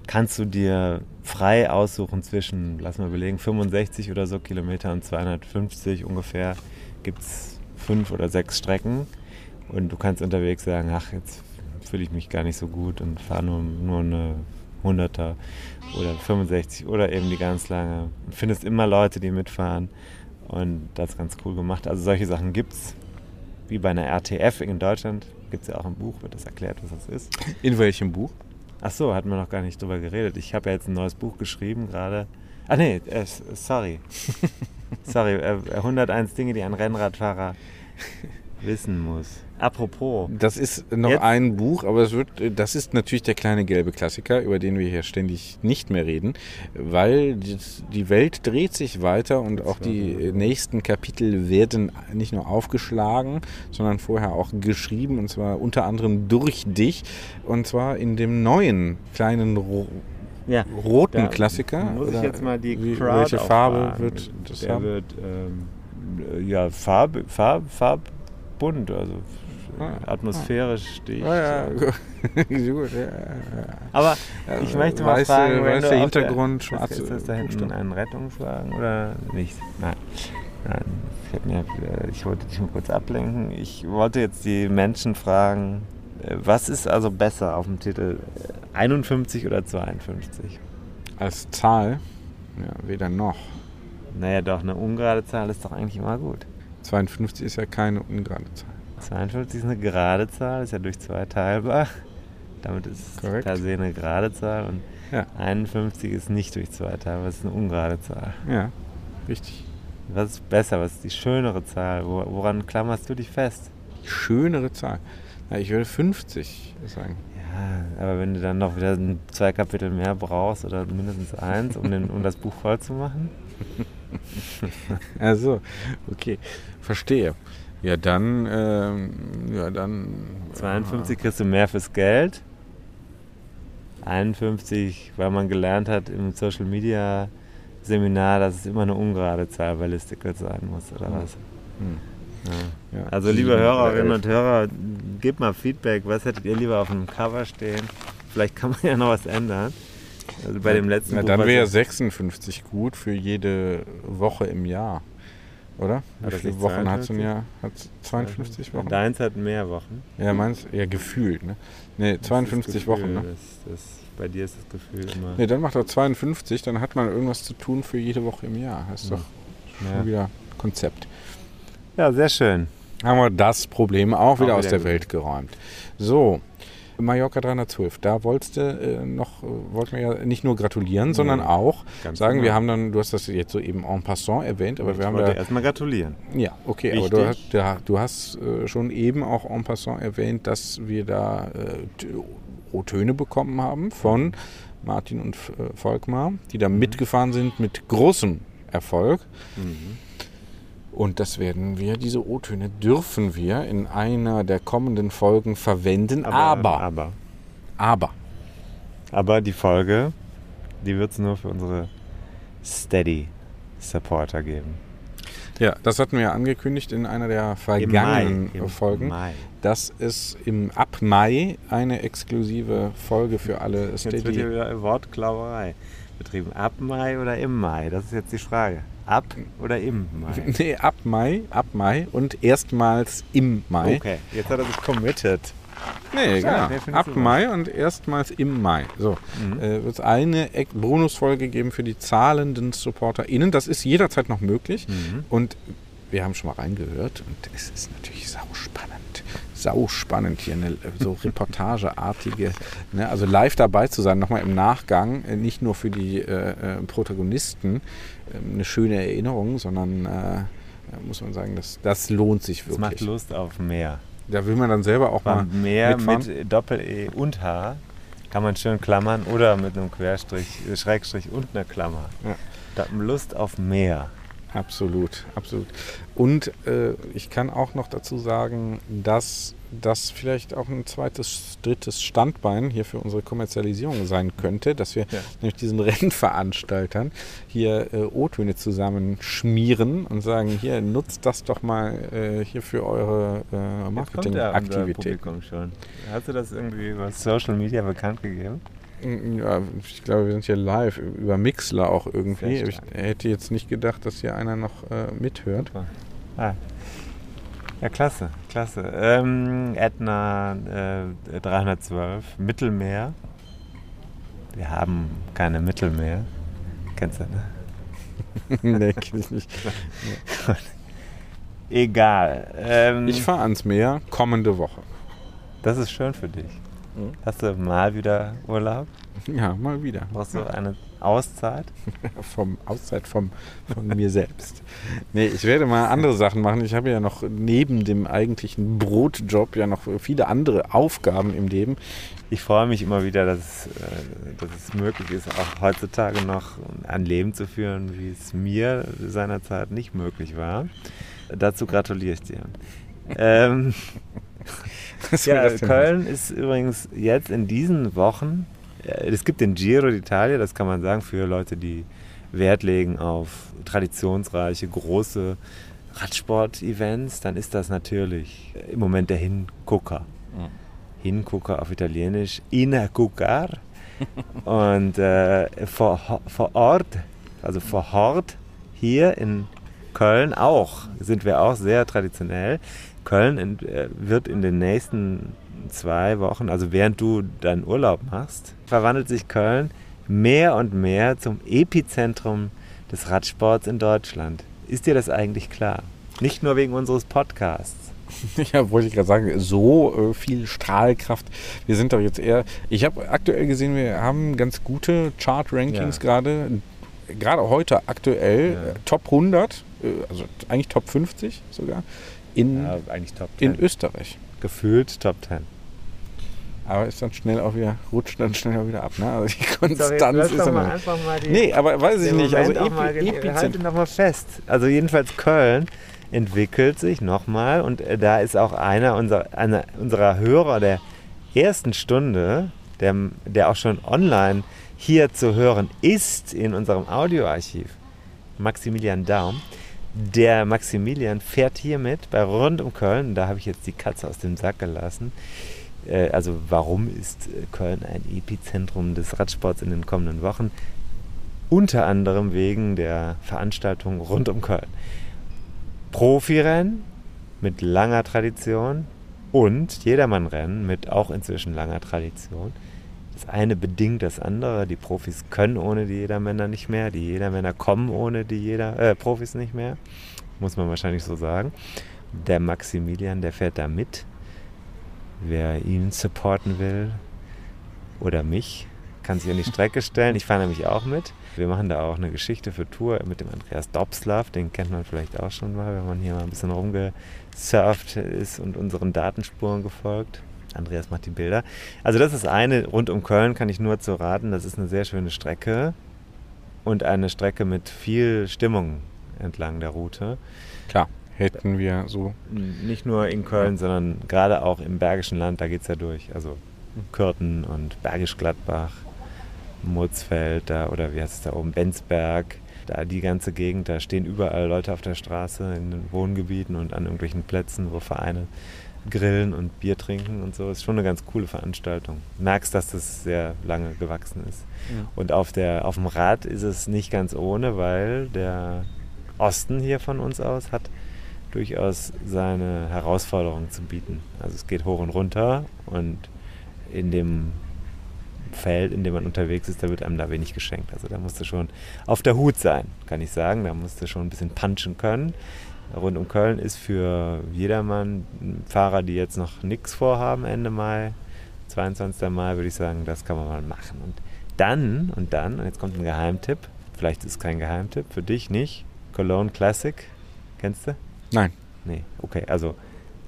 kannst du dir frei aussuchen zwischen, lass mal überlegen, 65 oder so Kilometer und 250 ungefähr. Gibt es fünf oder sechs Strecken und du kannst unterwegs sagen, ach, jetzt fühle ich mich gar nicht so gut und fahre nur, nur eine 100er oder 65 oder eben die ganz lange. Und findest immer Leute, die mitfahren und das ist ganz cool gemacht. Also solche Sachen gibt es, wie bei einer RTF in Deutschland, gibt es ja auch im Buch, wird das erklärt, was das ist. In welchem Buch? Ach so, hatten wir noch gar nicht drüber geredet. Ich habe ja jetzt ein neues Buch geschrieben gerade. Ah nee, äh, sorry. sorry, äh, 101 Dinge, die ein Rennradfahrer wissen muss. Apropos, Das ist noch Jetzt- ein Buch, aber es wird, das ist natürlich der kleine gelbe Klassiker, über den wir hier ständig nicht mehr reden, weil die, Welt dreht sich weiter und auch die nächsten Kapitel werden nicht nur aufgeschlagen, sondern vorher auch geschrieben und zwar unter anderem durch dich und zwar in dem neuen kleinen ro ja, roten da Klassiker. Muss ich jetzt mal die Crowd Welche Farbe wird das Der haben? wird ähm, ja Farb, Farb, farbbunt, also Ah, atmosphärisch stehe ich. Ah, ja. äh, Gut, ja, ja. Aber Ja, ich möchte mal weiße- fragen, wenn weißer du Hintergrund, der, schwarze ist, das da hinten Buchstaben. ein Rettungswagen oder nicht? Nein. Nein. Ich, äh, ich wollte dich mal kurz ablenken. Ich wollte jetzt die Menschen fragen, äh, was ist also besser auf dem Titel? äh, 51 oder 52? Als Zahl, ja, weder noch. Naja, doch, eine ungerade Zahl ist doch eigentlich immer gut. 52 ist ja keine ungerade Zahl. 52 ist eine gerade Zahl, ist ja durch zwei teilbar. Damit ist es Korrekt. per se eine gerade Zahl. Und Ja. 51 ist nicht durch zwei teilbar, es ist eine ungerade Zahl. Ja, richtig. Was ist besser? Was ist die schönere Zahl? Wo- Woran klammerst du dich fest? Die schönere Zahl. Na, ich würde 50 sagen. Ja, aber wenn du dann noch wieder zwei Kapitel mehr brauchst oder mindestens eins, um, den, um das Buch voll zu machen? Also, okay, verstehe. Ja, dann, ähm, ja, dann. 52 kriegst du mehr fürs Geld. 51, weil man gelernt hat im Social Media Seminar, dass es immer eine ungerade Zahl bei Listicle sein muss, oder was? Hm. Ja. Ja. Also liebe Hörerinnen und Hörer, gebt mal Feedback. Was hättet ihr lieber auf einem Cover stehen? Vielleicht kann man ja noch was ändern. Also bei dem letzten Na, Buch, dann wäre ich- 56 gut für jede Woche im Jahr. Oder? Wie viele Wochen hat so ein 52? Jahr? Hat 52 Wochen? Deins hat mehr Wochen. Ja, meins ja gefühlt, ne? Ne, Das 52 ist das Wochen, ne? Gefühl, Das, das, bei dir ist das Gefühl immer. Ne, dann macht er 52, dann hat man irgendwas zu tun für jede Woche im Jahr. Das ist doch schon Ja. wieder Konzept. ja, sehr schön. Haben wir das Problem auch wieder Auch aus wieder der gut. Welt geräumt. So, Mallorca 312, da wolltest du äh, noch, äh, wollten wir ja nicht nur gratulieren, sondern auch ganz sagen, wir genau. haben dann, du hast das jetzt so eben en passant erwähnt, aber ich wir haben da erstmal gratulieren. Ja, okay, aber du Wichtig. hast, ja, du hast äh, schon eben auch en passant erwähnt, dass wir da äh, O-Töne bekommen haben von Martin und äh, Volkmar, die da Mhm. mitgefahren sind mit großem Erfolg. Und das werden wir, diese O-Töne dürfen wir in einer der kommenden Folgen verwenden. Aber, aber, aber, aber die Folge, die wird es nur für unsere Steady-Supporter geben. ja, das hatten wir ja angekündigt in einer der vergangenen Im Folgen. Mai. dass es im ab Mai eine exklusive Folge für alle Jetzt wird hier Steady. wieder Wortklauerei betrieben. Ab Mai oder im Mai? Das ist jetzt die Frage. Ab oder im Mai? Nee, ab Mai, ab Mai und erstmals im Mai. Okay, jetzt hat er sich committed. Nee, Ja, genau. nee, ab Mai und erstmals im Mai. So, Mhm. äh, wird es eine Bonusfolge geben für die zahlenden SupporterInnen. Das ist jederzeit noch möglich. Mhm. Und wir haben schon mal reingehört und es ist natürlich sauspannend. Sauspannend hier, eine so reportageartige, ne, also live dabei zu sein, nochmal im Nachgang, äh, nicht nur für die äh, äh, Protagonisten äh, eine schöne Erinnerung, sondern äh, muss man sagen, das, das lohnt sich Das macht wirklich. Lust auf mehr. Da will man dann selber auch mal Beim Meer mitfahren. mit Doppel-E und H kann man schön klammern oder mit einem Querstrich, äh, Schrägstrich und einer Klammer. Ja. Da hat man Lust auf mehr. Absolut, absolut. Und äh, ich kann auch noch dazu sagen, dass das vielleicht auch ein zweites, drittes Standbein hier für unsere Kommerzialisierung sein könnte, dass wir Ja. nämlich diesen Rennveranstaltern hier äh, O-Töne zusammenschmieren und sagen, hier nutzt das doch mal äh, hier für eure äh, schon. Hast du das irgendwie über Social Media bekannt gegeben? Ja, ich glaube, wir sind hier live über Mixler auch irgendwie. Ich hätte jetzt nicht gedacht, dass hier einer noch äh, mithört. Ah. Ja, klasse, klasse. Ähm, Ätna äh, 312, Mittelmeer. Wir haben keine Mittelmeer. Kennst du, ne? nee, kenn ich nicht. Egal. Ähm, Ich fahre ans Meer kommende Woche. das ist schön für dich. Mhm. Hast du mal wieder Urlaub? Ja, mal wieder. Brauchst du eine Auszeit? Vom Auszeit vom, von mir selbst. Nee, ich werde mal andere Sachen machen. Ich habe ja noch neben dem eigentlichen Brotjob ja noch viele andere Aufgaben im Leben. Ich freue mich immer wieder, dass, es, äh, dass es möglich ist, auch heutzutage noch ein Leben zu führen, wie es mir seinerzeit nicht möglich war. Dazu gratuliere ich dir. ähm, ja, Köln ist übrigens jetzt in diesen Wochen, äh, es gibt den Giro d'Italia, das kann man sagen, für Leute, die Wert legen auf traditionsreiche, große Radsport-Events, dann ist das natürlich äh, im Moment der Hingucker. Mhm. Hingucker auf Italienisch, Inagucar. Und äh, vor, vor Ort, also vor Ort, hier in Köln auch, sind wir auch sehr traditionell. Köln in, äh, wird in den nächsten zwei Wochen, also während du deinen Urlaub machst, verwandelt sich Köln mehr und mehr zum Epizentrum des Radsports in Deutschland. Ist dir das eigentlich klar? Nicht nur wegen unseres Podcasts. Ja, wollte ich gerade sagen, so äh, viel Strahlkraft. Wir sind doch jetzt eher. Ich habe aktuell gesehen, wir haben ganz gute Chart-Rankings Ja. gerade. Gerade heute aktuell Ja. äh, Top 100, äh, also eigentlich Top 50 sogar, in, Ja, eigentlich Top in 10. Österreich. Gefühlt Top 10. Aber ist dann schnell auch wieder, rutscht dann schnell auch wieder ab. Ne? Also die Sorry, Konstanz lass ist doch dann. mal einfach mal die, Nee, aber weiß ich nicht. Also Moment auch mal, Epi halt ihn Epizentrum. noch mal fest. Also jedenfalls Köln entwickelt sich nochmal und äh, da ist auch einer unserer, einer unserer Hörer der ersten Stunde, der, der auch schon online hier zu hören ist in unserem Audioarchiv, Maximilian Daum. Der Maximilian fährt hiermit bei Rund um Köln, da habe ich jetzt die Katze aus dem Sack gelassen. Äh, also warum ist äh, Köln ein Epizentrum des Radsports in den kommenden Wochen? Unter anderem wegen der Veranstaltung rund um Köln. Profirennen mit langer Tradition und Jedermannrennen mit auch inzwischen langer Tradition. Das eine bedingt das andere. Die Profis können ohne die Jedermänner nicht mehr. Die Jedermänner kommen ohne die Jeder, äh, Profis nicht mehr. Muss man wahrscheinlich so sagen. Der Maximilian, der fährt da mit. Wer ihn supporten will oder mich, kann sich an die Strecke stellen. Ich fahre nämlich auch mit. Wir machen da auch eine Geschichte für Tour mit dem Andreas Dobslav. Den kennt man vielleicht auch schon mal, wenn man hier mal ein bisschen rumgesurft ist und unseren Datenspuren gefolgt. Andreas macht die Bilder. Also das ist eine rund um Köln, kann ich nur zu raten. Das ist eine sehr schöne Strecke und eine Strecke mit viel Stimmung entlang der Route. Klar, hätten wir so. Nicht nur in Köln, sondern gerade auch im Bergischen Land, da geht es ja durch. Also Kürten und Bergisch Gladbach, Murzfeld da oder wie heißt es da oben, Benzberg. Da die ganze Gegend, da stehen überall Leute auf der Straße in den Wohngebieten und an irgendwelchen Plätzen, wo Vereine grillen und Bier trinken und so. Ist schon eine ganz coole Veranstaltung. Merkst, dass das sehr lange gewachsen ist. Ja. Und auf, der, auf dem Rad ist es nicht ganz ohne, weil der Osten hier von uns aus hat durchaus seine Herausforderungen zu bieten. Also es geht hoch und runter und in dem Feld, in dem man unterwegs ist, da wird einem da wenig geschenkt. Also da musst du schon auf der Hut sein, kann ich sagen. Da musst du schon ein bisschen punchen können rund um Köln ist für jedermann Fahrer, die jetzt noch nichts vorhaben, Ende Mai, 22. Mai, würde ich sagen, das kann man mal machen. Und dann, und dann, und jetzt kommt ein Geheimtipp, vielleicht ist es kein Geheimtipp, für dich nicht, Cologne Classic, kennst du? Nein. Nee, okay, also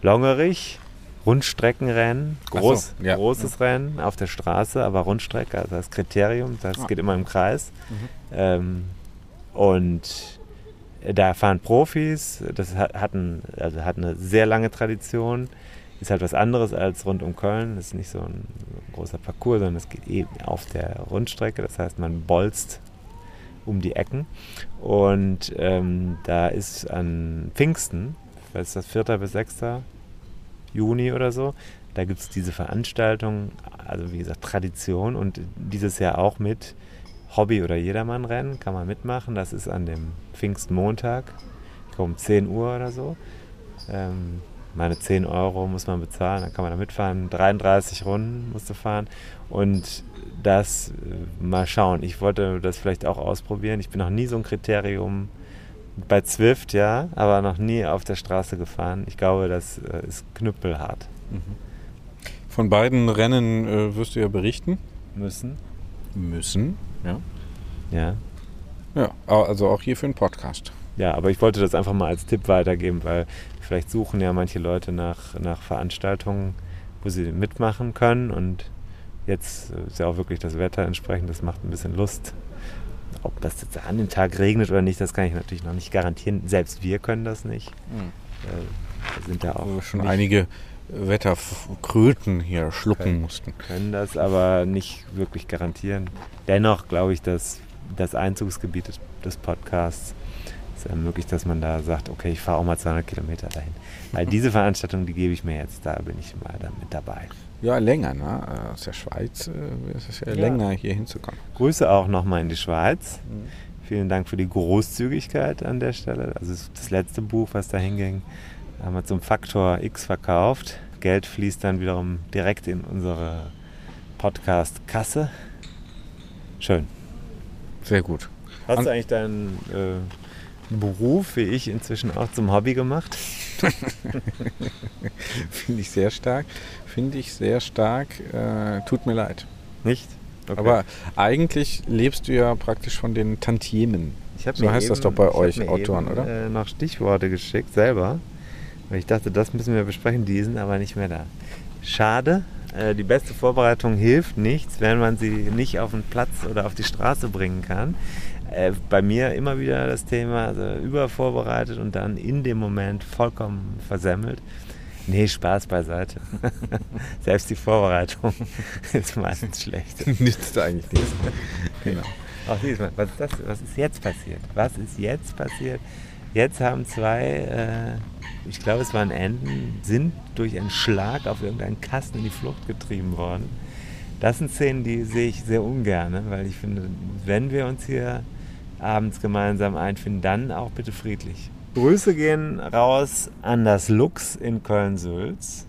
Longerich, Rundstreckenrennen, groß, so, ja. großes ja. Rennen auf der Straße, aber Rundstrecke, also das Kriterium, das ah. geht immer im Kreis. Mhm. Ähm, und da fahren Profis, das hat, hat, ein, also hat eine sehr lange Tradition, ist halt was anderes als rund um Köln, das ist nicht so ein großer Parcours, sondern es geht eben auf der Rundstrecke, das heißt man bolzt um die Ecken und ähm, da ist an Pfingsten, was ist das, 4. bis 6. Juni oder so, da gibt es diese Veranstaltung, also wie gesagt Tradition und dieses Jahr auch mit Hobby- oder Jedermann-Rennen, kann man mitmachen. Das ist an dem Pfingstmontag, um 10 Uhr oder so. Ähm, meine 10 Euro muss man bezahlen, dann kann man da mitfahren. 33 Runden musst du fahren. Und das äh, mal schauen. Ich wollte das vielleicht auch ausprobieren. Ich bin noch nie so ein Kriterium bei Zwift, ja, aber noch nie auf der Straße gefahren. Ich glaube, das äh, ist knüppelhart. Mhm. Von beiden Rennen äh, wirst du ja berichten. Müssen. Müssen. Ja. Ja. Ja, also auch hier für einen Podcast. Ja, aber ich wollte das einfach mal als Tipp weitergeben, weil vielleicht suchen ja manche Leute nach, nach Veranstaltungen, wo sie mitmachen können und jetzt ist ja auch wirklich das Wetter entsprechend, das macht ein bisschen Lust. Ob das jetzt an dem Tag regnet oder nicht, das kann ich natürlich noch nicht garantieren. Selbst wir können das nicht. Mhm. Wir sind ja auch also schon einige Wetterkröten hier schlucken können, mussten. Können das aber nicht wirklich garantieren. Dennoch glaube ich, dass das Einzugsgebiet des, des Podcasts es ermöglicht, dass man da sagt, okay, ich fahre auch mal 200 Kilometer dahin. Weil diese Veranstaltung, die gebe ich mir jetzt, da bin ich mal dann mit dabei. Ja, länger, ne? Aus der Schweiz äh, ist es ja, ja, länger, hier hinzukommen. Grüße auch nochmal in die Schweiz. Mhm. Vielen Dank für die Großzügigkeit an der Stelle. Also das letzte Buch, was da hinging, haben wir zum Faktor X verkauft. Geld fließt dann wiederum direkt in unsere Podcast-Kasse. Schön. Sehr gut. Hast An du eigentlich deinen äh, Beruf, wie ich, inzwischen auch zum Hobby gemacht? Finde ich sehr stark. Finde ich sehr stark. Äh, tut mir leid. Nicht? Okay. Aber eigentlich lebst du ja praktisch von den Tantiemen. so heißt eben, das doch bei euch Autoren, eben, oder? Äh, noch Stichworte geschickt selber. Ich dachte, das müssen wir besprechen, die sind aber nicht mehr da. Schade. Äh, die beste Vorbereitung hilft nichts, wenn man sie nicht auf den Platz oder auf die Straße bringen kann. Äh, bei mir immer wieder das Thema also übervorbereitet und dann in dem Moment vollkommen versemmelt. Nee, Spaß beiseite. Selbst die Vorbereitung ist meistens schlecht. Nützt eigentlich nichts. Genau. Auch diesmal, was ist, das, was ist jetzt passiert? Was ist jetzt passiert? Jetzt haben zwei, äh, ich glaube es waren Enten, sind durch einen Schlag auf irgendeinen Kasten in die Flucht getrieben worden. Das sind Szenen, die sehe ich sehr ungern, ne? weil ich finde, wenn wir uns hier abends gemeinsam einfinden, dann auch bitte friedlich. Grüße gehen raus an das Lux in Köln-Sülz.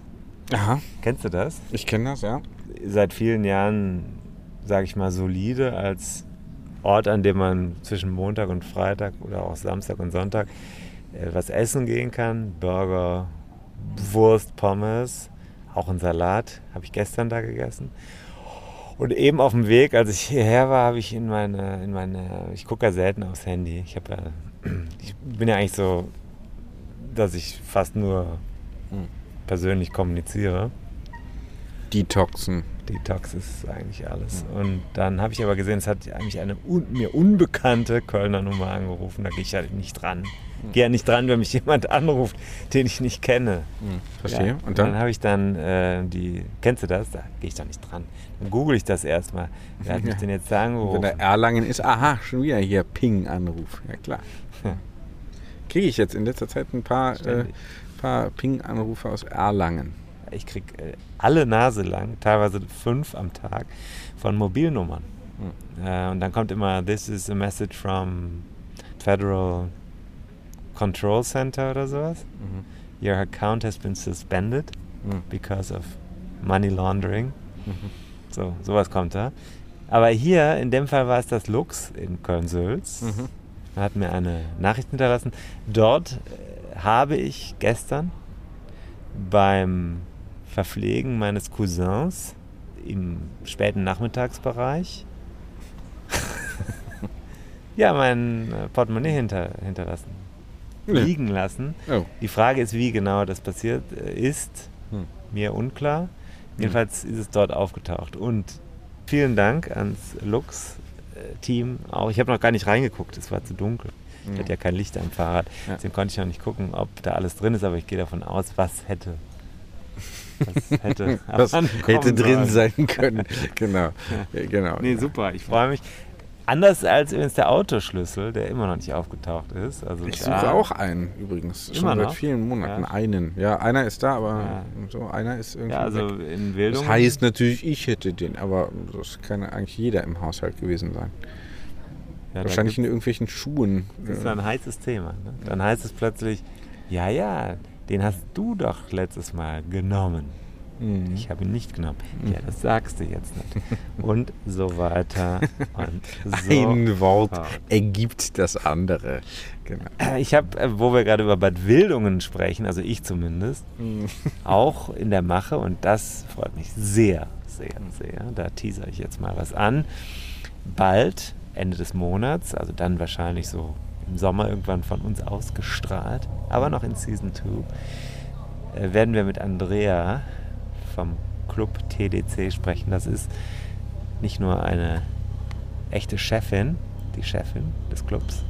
Aha, Kennst du das? ich kenne das, ja. Seit vielen Jahren, sage ich mal, solide als Ort, an dem man zwischen Montag und Freitag oder auch Samstag und Sonntag äh, was essen gehen kann. Burger, Wurst, Pommes, auch ein Salat, habe ich gestern da gegessen. Und eben auf dem Weg, als ich hierher war, habe ich in meine, in meine, ich gucke ja selten aufs Handy. Ich habe ja, ich bin ja eigentlich so, dass ich fast nur Hm. persönlich kommuniziere. Detoxen. Detox ist eigentlich alles. Und dann habe ich aber gesehen, es hat eigentlich eine un mir unbekannte Kölner Nummer angerufen. Da gehe ich halt nicht dran. Gehe ja nicht dran, wenn mich jemand anruft, den ich nicht kenne. Hm, verstehe. Ja, Und dann? habe ich dann äh, die, kennst du das? Da gehe ich doch nicht dran. Dann google ich das erstmal. Wer hat mich denn jetzt da Und wenn angerufen? der Erlangen ist, aha, schon wieder hier Ping-Anruf. Ja klar. Ja. Kriege ich jetzt in letzter Zeit ein paar, äh, paar Ping-Anrufe aus Erlangen. Ich kriege äh, alle Nase lang, teilweise fünf am Tag, von Mobilnummern. Hm. Äh, und dann kommt immer, this is a message from Federal Control Center oder sowas. Mhm. Your account has been suspended Mhm. because of money laundering. Mhm. So, sowas kommt da. Aber hier, in dem Fall war es das Lux in Köln-Sülz. Mhm. Er hat mir eine Nachricht hinterlassen. Dort äh, habe ich gestern beim Verpflegen meines Cousins im späten Nachmittagsbereich ja mein äh, Portemonnaie hinter, hinterlassen, Nee. liegen lassen. Oh. Die Frage ist, wie genau das passiert äh, ist, Hm. mir unklar. Jedenfalls ist es dort aufgetaucht. Und vielen Dank ans Lux-Team auch. Ich habe noch gar nicht reingeguckt, es war zu dunkel. Ich Ja. hatte ja kein Licht am Fahrrad, Ja. deswegen konnte ich noch nicht gucken, ob da alles drin ist, aber ich gehe davon aus, was hätte. Was hätte, ankommen hätte drin sein können. genau. Ja, genau. Nee, super, ich freue mich. Anders als übrigens der Autoschlüssel, der immer noch nicht aufgetaucht ist. Also Ich suche auch einen übrigens. Schon Immer seit noch? vielen Monaten. Ja. Einen. Ja, einer ist da, aber Ja. so einer ist irgendwie. Ja, also weg. in Bildung. Das heißt natürlich, ich hätte den, aber das kann eigentlich jeder im Haushalt gewesen sein. Wahrscheinlich in irgendwelchen Schuhen. Das ist ein heißes Thema. Ne? Dann heißt es plötzlich, ja, ja, den hast du doch letztes Mal genommen. Mhm. Ich habe ihn nicht genommen. Ja, das sagst du jetzt nicht. Und so weiter und so. Ein Wort fort. ergibt das andere. Genau. Ich habe, äh, wo wir gerade über Bad Wildungen sprechen, also ich zumindest, auch in der Mache und das freut mich sehr, sehr, sehr. Da teaser ich jetzt mal was an. Bald, Ende des Monats, also dann wahrscheinlich so im Sommer irgendwann von uns ausgestrahlt, aber noch in Season 2, äh, werden wir mit Andrea vom Club TDC sprechen. Das ist nicht nur eine echte Chefin, die Chefin des Clubs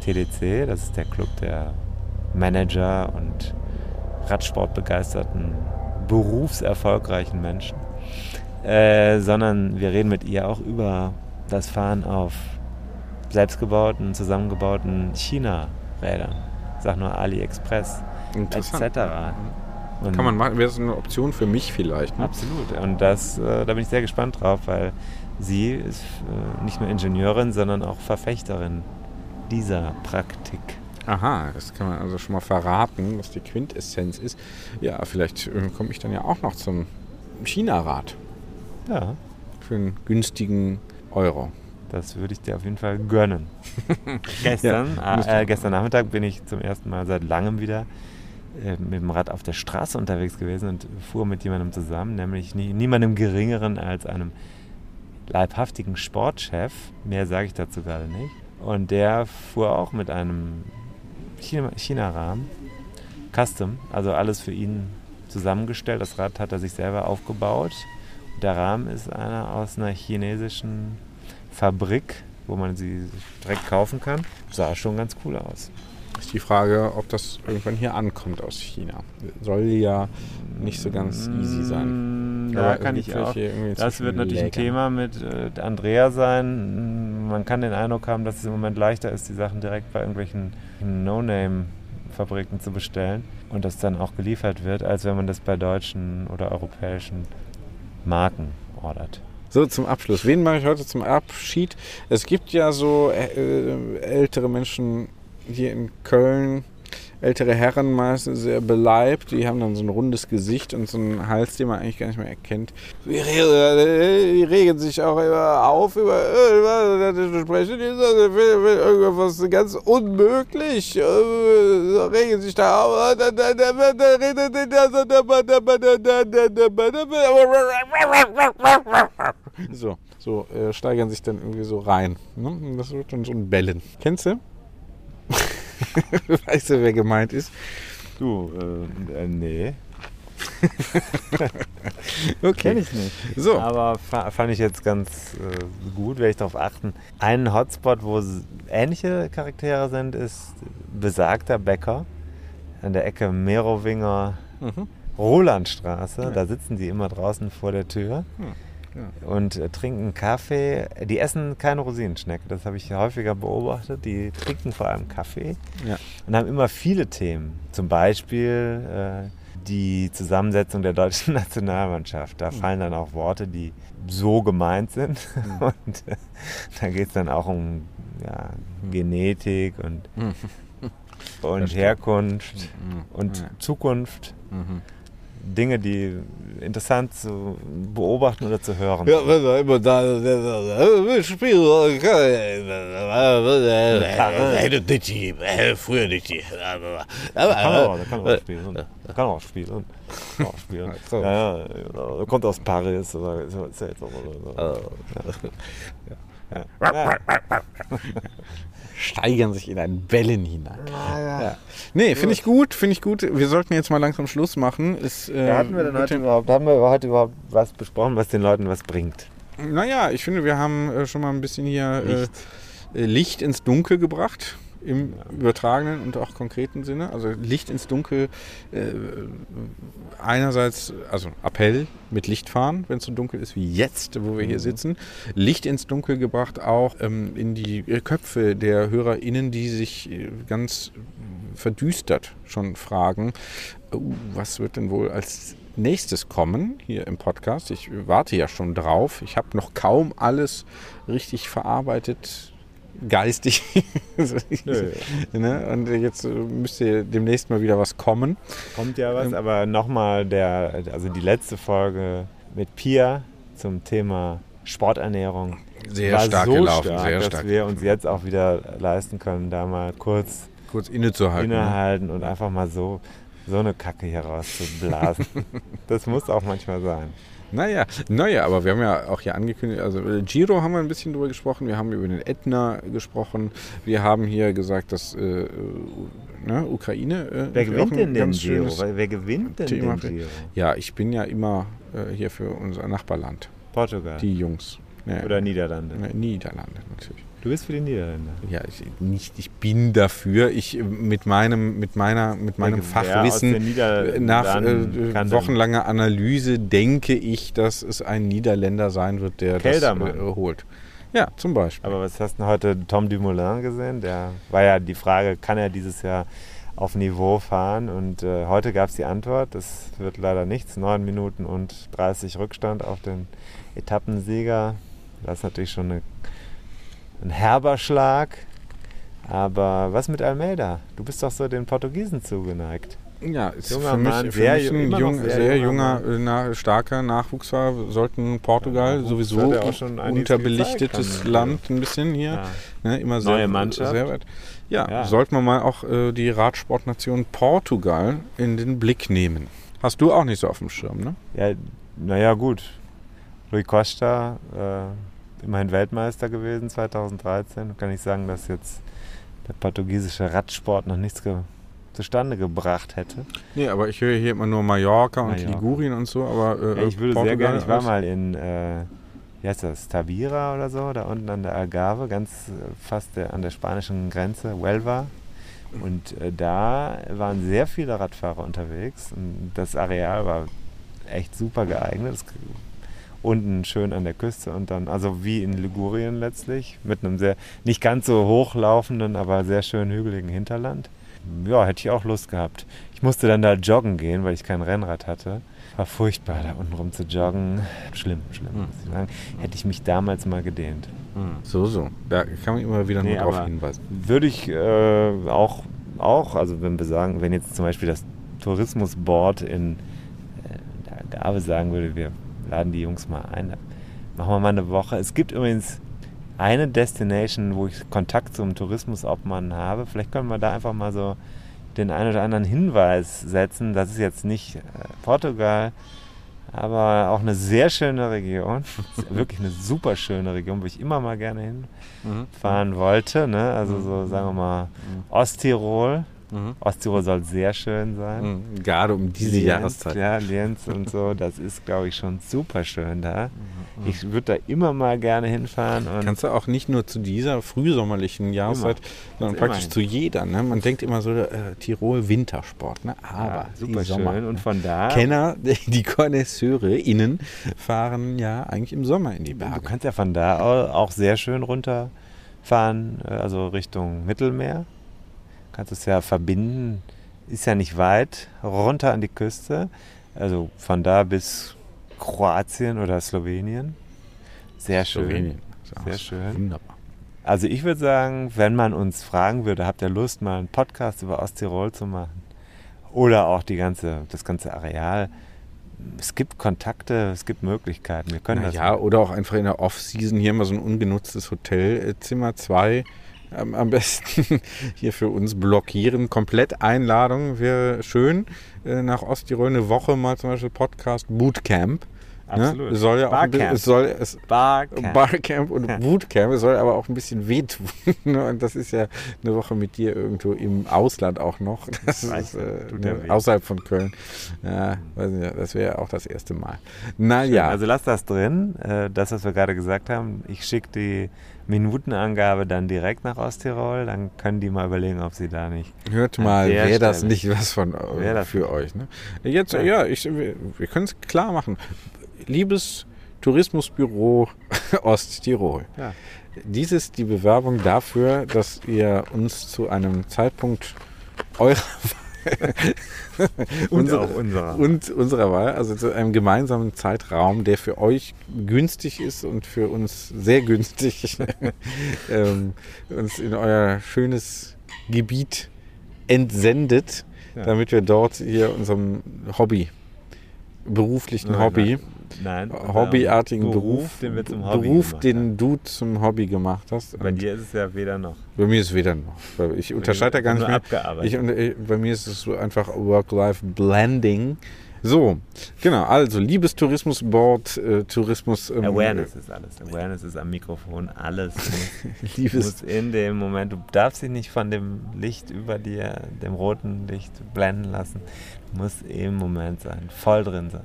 TDC, das ist der Club der Manager und Radsportbegeisterten, berufserfolgreichen Menschen, äh, sondern wir reden mit ihr auch über das Fahren auf selbstgebauten, zusammengebauten China-Rädern. Sag nur AliExpress etc. Und Kann man machen, wäre das eine Option für mich vielleicht. Ne? Absolut. Und das, äh, da bin ich sehr gespannt drauf, weil sie ist äh, nicht nur Ingenieurin, sondern auch Verfechterin dieser Praktik. Aha, das kann man also schon mal verraten, was die Quintessenz ist. Ja, vielleicht äh, komme ich dann ja auch noch zum China-Rad Ja, für einen günstigen Euro. Das würde ich dir auf jeden Fall gönnen. gestern, Ja, äh, gestern Nachmittag bin ich zum ersten Mal seit langem wieder äh, mit dem Rad auf der Straße unterwegs gewesen und fuhr mit jemandem zusammen, nämlich nie, niemandem geringeren als einem leibhaftigen Sportchef. Mehr sage ich dazu gerade nicht. Und der fuhr auch mit einem China- China-Rahmen, Custom, also alles für ihn zusammengestellt. Das Rad hat er sich selber aufgebaut. Der Rahmen ist einer aus einer chinesischen Fabrik wo man sie direkt kaufen kann. Sah schon ganz cool aus. Ist die Frage, ob das irgendwann hier ankommt aus China. Soll ja nicht so ganz easy sein. Mm, Aber Da kann ich auch. Das wird natürlich ein. Thema mit äh, Andrea sein. Man kann den Eindruck haben, dass es im Moment leichter ist, die Sachen direkt bei irgendwelchen No-Name-Fabriken zu bestellen und das dann auch geliefert wird, als wenn man das bei deutschen oder europäischen Marken ordert. So, zum Abschluss. Wen mache ich heute zum Abschied? Es gibt ja so äh, ältere Menschen hier in Köln, ältere Herren meistens sehr beleibt. Die haben dann so ein rundes Gesicht und so einen Hals, den man eigentlich gar nicht mehr erkennt. Die re- die regen sich auch immer auf über sprechen irgendwas ganz unmöglich. äh, Regen sich da auf. So, so äh, steigern sich dann irgendwie so rein. Ne? Das wird dann so ein Bellen. Kennst du? weißt du, wer gemeint ist? Du, äh, äh, nee. Okay. Kenn ich nicht. So. Aber fa fand ich jetzt ganz äh, gut, werde ich darauf achten. Ein Hotspot, wo ähnliche Charaktere sind, ist besagter Bäcker an der Ecke Merowinger Mhm. Rolandstraße. Ja. Da sitzen die immer draußen vor der Tür Ja. Und äh, trinken Kaffee. Die essen keine Rosinenschnecke, das habe ich häufiger beobachtet. Die trinken vor allem Kaffee Ja. und haben immer viele Themen. Zum Beispiel äh, die Zusammensetzung der deutschen Nationalmannschaft. Da fallen dann auch Worte, die so gemeint sind. Und äh, da geht es dann auch um ja, Genetik und, Mhm. und. Herkunft Mhm. und. Zukunft. Dinge, die interessant zu beobachten oder zu hören. Ja, wenn er immer da spielen, früher nicht die. Da kann er auch, da kann auch spielen. Kann er auch spielen. Kann auch spielen. Ja, ja, genau. Er kommt aus Paris. Oder so. Ja. Steigern sich in ein Bellen hinein. Ja. Nee, finde ich gut, finde ich gut. Wir sollten jetzt mal langsam Schluss machen. Es, äh, Ja, hatten wir denn heute überhaupt, haben wir heute überhaupt was besprochen, was den Leuten was bringt? Naja, ich finde, wir haben äh, schon mal ein bisschen hier Licht. Äh, äh, Licht ins Dunkel gebracht. Im übertragenen und auch konkreten Sinne. Also Licht ins Dunkel. Äh, einerseits, also Appell mit Licht fahren, wenn es so dunkel ist wie jetzt, wo wir hier sitzen. Licht ins Dunkel gebracht auch ähm, in die äh, Köpfe der HörerInnen, die sich äh, ganz verdüstert schon fragen, uh, was wird denn wohl als nächstes kommen hier im Podcast. Ich warte ja schon drauf. Ich habe noch kaum alles richtig verarbeitet, geistig. Ne? Und jetzt äh, müsste demnächst mal wieder was kommen. Kommt ja was, Ähm. aber nochmal der, also die letzte Folge mit Pia zum Thema Sporternährung Sehr war stark so gelaufen, stark, sehr dass stark. wir uns jetzt auch wieder leisten können, da mal kurz Kurz innezuhalten. ne? innehalten und einfach mal so so eine Kacke hier rauszublasen. das muss auch manchmal sein. Naja, naja, aber wir haben ja auch hier angekündigt, also Giro haben wir ein bisschen drüber gesprochen, wir haben über den Ätna gesprochen, wir haben hier gesagt, dass äh, äh, ne, Ukraine. Äh, Wer gewinnt denn den Giro? Wer gewinnt denn Thema den Giro? Ja, ich bin ja immer äh, hier für unser Nachbarland, Portugal die Jungs. Ja, oder Niederlande? Niederlande natürlich. Du bist für die Niederländer. Ja, ich, nicht, ich bin dafür. Ich mit meinem, mit meiner, mit meinem aus Fachwissen nach äh, wochenlanger Analyse denke ich, dass es ein Niederländer sein wird, der Keldermann. das äh, holt. Ja, zum Beispiel. Aber was hast du heute Tom Dumoulin gesehen? Der war ja die Frage, kann er dieses Jahr auf Niveau fahren? Und äh, heute gab es die Antwort, das wird leider nichts. 9 Minuten und 30 Rückstand auf den Etappensieger. Das ist natürlich schon eine, ein herber Schlag. Aber was mit Almeida? Du bist doch so den Portugiesen zugeneigt. Ja, ist Junger für mich, Mann, für sehr mich ein jung, sehr sehr, junger junger, äh, na, starker Nachwuchsfahrer. Sollten Portugal Ja, sowieso er unterbelichtetes kann- Land ein bisschen hier. Ja. Ne, immer sehr, Neue Mannschaft. Sehr weit. Ja, Ja. sollten wir mal auch äh, die Radsportnation Portugal in den Blick nehmen. Hast du auch nicht so auf dem Schirm, ne? Ja, naja, gut. Rui Costa, äh, immerhin Weltmeister gewesen 2013. Kann ich sagen, dass jetzt der portugiesische Radsport noch nichts ge zustande gebracht hätte. Nee, aber ich höre hier immer nur Mallorca und Mallorca. Ligurien und so, aber äh, Ja, ich würde sehr Portugal gerne, ich war mal in, äh, wie heißt das, Tabira oder so, da unten an der Algarve, ganz äh, fast der, an der spanischen Grenze, Huelva. Und äh, da waren sehr viele Radfahrer unterwegs und das Areal war echt super geeignet. Das, unten schön an der Küste und dann, also wie in Ligurien letztlich, mit einem sehr, nicht ganz so hochlaufenden, aber sehr schön hügeligen Hinterland. Ja, hätte ich auch Lust gehabt. Ich musste dann da joggen gehen, weil ich kein Rennrad hatte. War furchtbar, da unten rum zu joggen. Schlimm, schlimm, muss ich sagen. Hätte ich mich damals mal gedehnt. So, so. Da kann man immer wieder Nee, nur darauf aber hinweisen. Würde ich äh, auch, auch, also wenn wir sagen, wenn jetzt zum Beispiel das Tourismusboard in äh, der Gabe sagen würde, wir laden die Jungs mal ein, machen wir mal eine Woche. Es gibt übrigens eine Destination, wo ich Kontakt zum Tourismusobmann habe. Vielleicht können wir da einfach mal so den einen oder anderen Hinweis setzen. Das ist jetzt nicht äh, Portugal, aber auch eine sehr schöne Region. Wirklich eine super schöne Region, wo ich immer mal gerne hinfahren wollte. Ne? Also so, sagen wir mal, Osttirol. Osttirol soll sehr schön sein. Mhm. Gerade um diese Lienz, Jahreszeit. Ja, Lienz und so, das ist, glaube ich, schon super schön da. Mhm. Ich würde da immer mal gerne hinfahren. Kannst du auch nicht nur zu dieser frühsommerlichen Jahreszeit, sondern Immer praktisch zu jeder. Ne? Man denkt immer so, äh, Tirol Wintersport, ne? aber ja, super Sommer. schön. Und von da, Kenner, die Connoisseure innen, fahren ja eigentlich im Sommer in die du Berge. kannst ja von da au- auch sehr schön runterfahren, äh, also Richtung Mittelmeer. Kannst es ja verbinden, ist ja nicht weit, runter an die Küste. Also von da bis Kroatien oder Slowenien. Sehr schön. Slowenien. Sehr schön. Wunderbar. Also ich würde sagen, wenn man uns fragen würde, habt ihr Lust, mal einen Podcast über Osttirol zu machen? Oder auch die ganze, das ganze Areal. Es gibt Kontakte, es gibt Möglichkeiten. Wir können Na das. ja, oder auch einfach in der Off-Season hier mal so ein ungenutztes Hotelzimmer, zwei ähm, am besten hier für uns blockieren. Komplett Einladung wäre schön. Äh, nach Osttirol eine Woche mal zum Beispiel Podcast Bootcamp. Absolut. Ne? Es soll ja auch Barcamp. es soll es Barcamp. Barcamp und Bootcamp, es soll aber auch ein bisschen wehtun. ne? Und das ist ja eine Woche mit dir irgendwo im Ausland auch noch. Das ist äh, ne? außerhalb von Köln. Ja, weiß nicht, das wäre auch das erste Mal. Naja. Also lass das drin, äh, das, was wir gerade gesagt haben. Ich schicke die Minutenangabe dann direkt nach Osttirol. Dann können die mal überlegen, ob sie da nicht. Hört mal, wäre das nicht was von äh, für euch. Ne? Jetzt, Ja. ja, ich, wir, wir können es klar machen. Liebes Tourismusbüro Osttirol. Ja. Dies ist die Bewerbung dafür, dass ihr uns zu einem Zeitpunkt eurer Und auch unserer. und unserer Wahl, also zu einem gemeinsamen Zeitraum, der für euch günstig ist und für uns sehr günstig, ähm, uns in euer schönes Gebiet entsendet, Ja. damit wir dort hier unserem Hobby, beruflichen Nein, Hobby, Nein, unser hobbyartigen Beruf, den wir zum Hobby Beruf, gemacht den du zum Hobby gemacht hast. Bei dir ist es ja weder noch. bei mir ist es weder noch. Ich unterscheide da gar nicht mehr. Ich, äh, bei mir ist es so einfach Work-Life-Blending. So, genau. Also, liebes Tourismusboard, äh, Tourismus. ähm, Awareness ist alles. Awareness ist am Mikrofon. Alles muss, Liebes, in dem Moment. Du darfst dich nicht von dem Licht über dir, dem roten Licht blenden lassen. Du musst im Moment sein. Voll drin sein.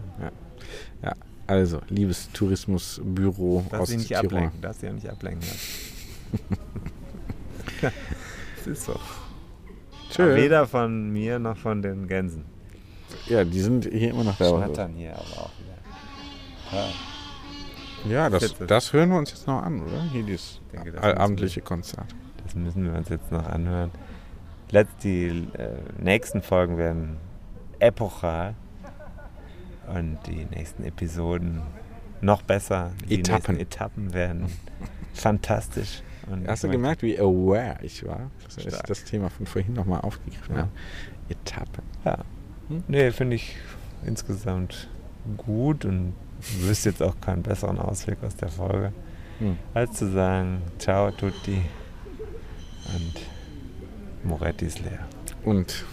ja, also, liebes Tourismusbüro Darfst aus nicht Tirol. ablenken. Darfst dich auch nicht ablenken lassen. das ist so. Tschö. Weder von mir noch von den Gänsen. Ja, die sind hier immer noch da. Schnattern hier aber auch wieder. Ja. Ja, das, das hören wir uns jetzt noch an, oder? Hier dieses denke, das abendliche Konzert. Das müssen wir uns jetzt noch anhören. Letzt, die äh, nächsten Folgen werden epochal und die nächsten Episoden noch besser. Die Etappen. nächsten Etappen werden fantastisch. Und Hast du gemerkt, wie aware ich war? dass ich das Thema von vorhin nochmal aufgegriffen Ja. habe. Etappen. Ja. Hm? Nee, finde ich insgesamt gut und wüsste jetzt auch keinen besseren Ausweg aus der Folge, Hm. als zu sagen, ciao tutti und Moretti ist leer. Und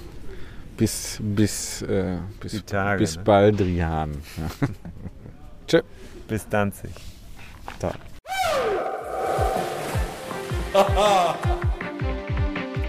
bis, bis, äh, bis, Tage, bis ne? Baldrian. Ja. Tschö. Bis Danzig. Toll.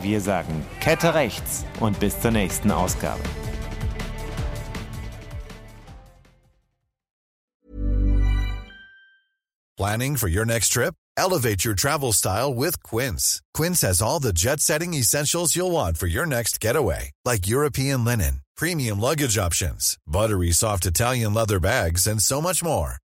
Wir sagen Kette rechts und bis zur nächsten Ausgabe. Planning for your next trip? Elevate your travel style with Quince. Quince has all the jet setting essentials you'll want for your next getaway, like European linen, premium luggage options, buttery soft Italian leather bags, and so much more.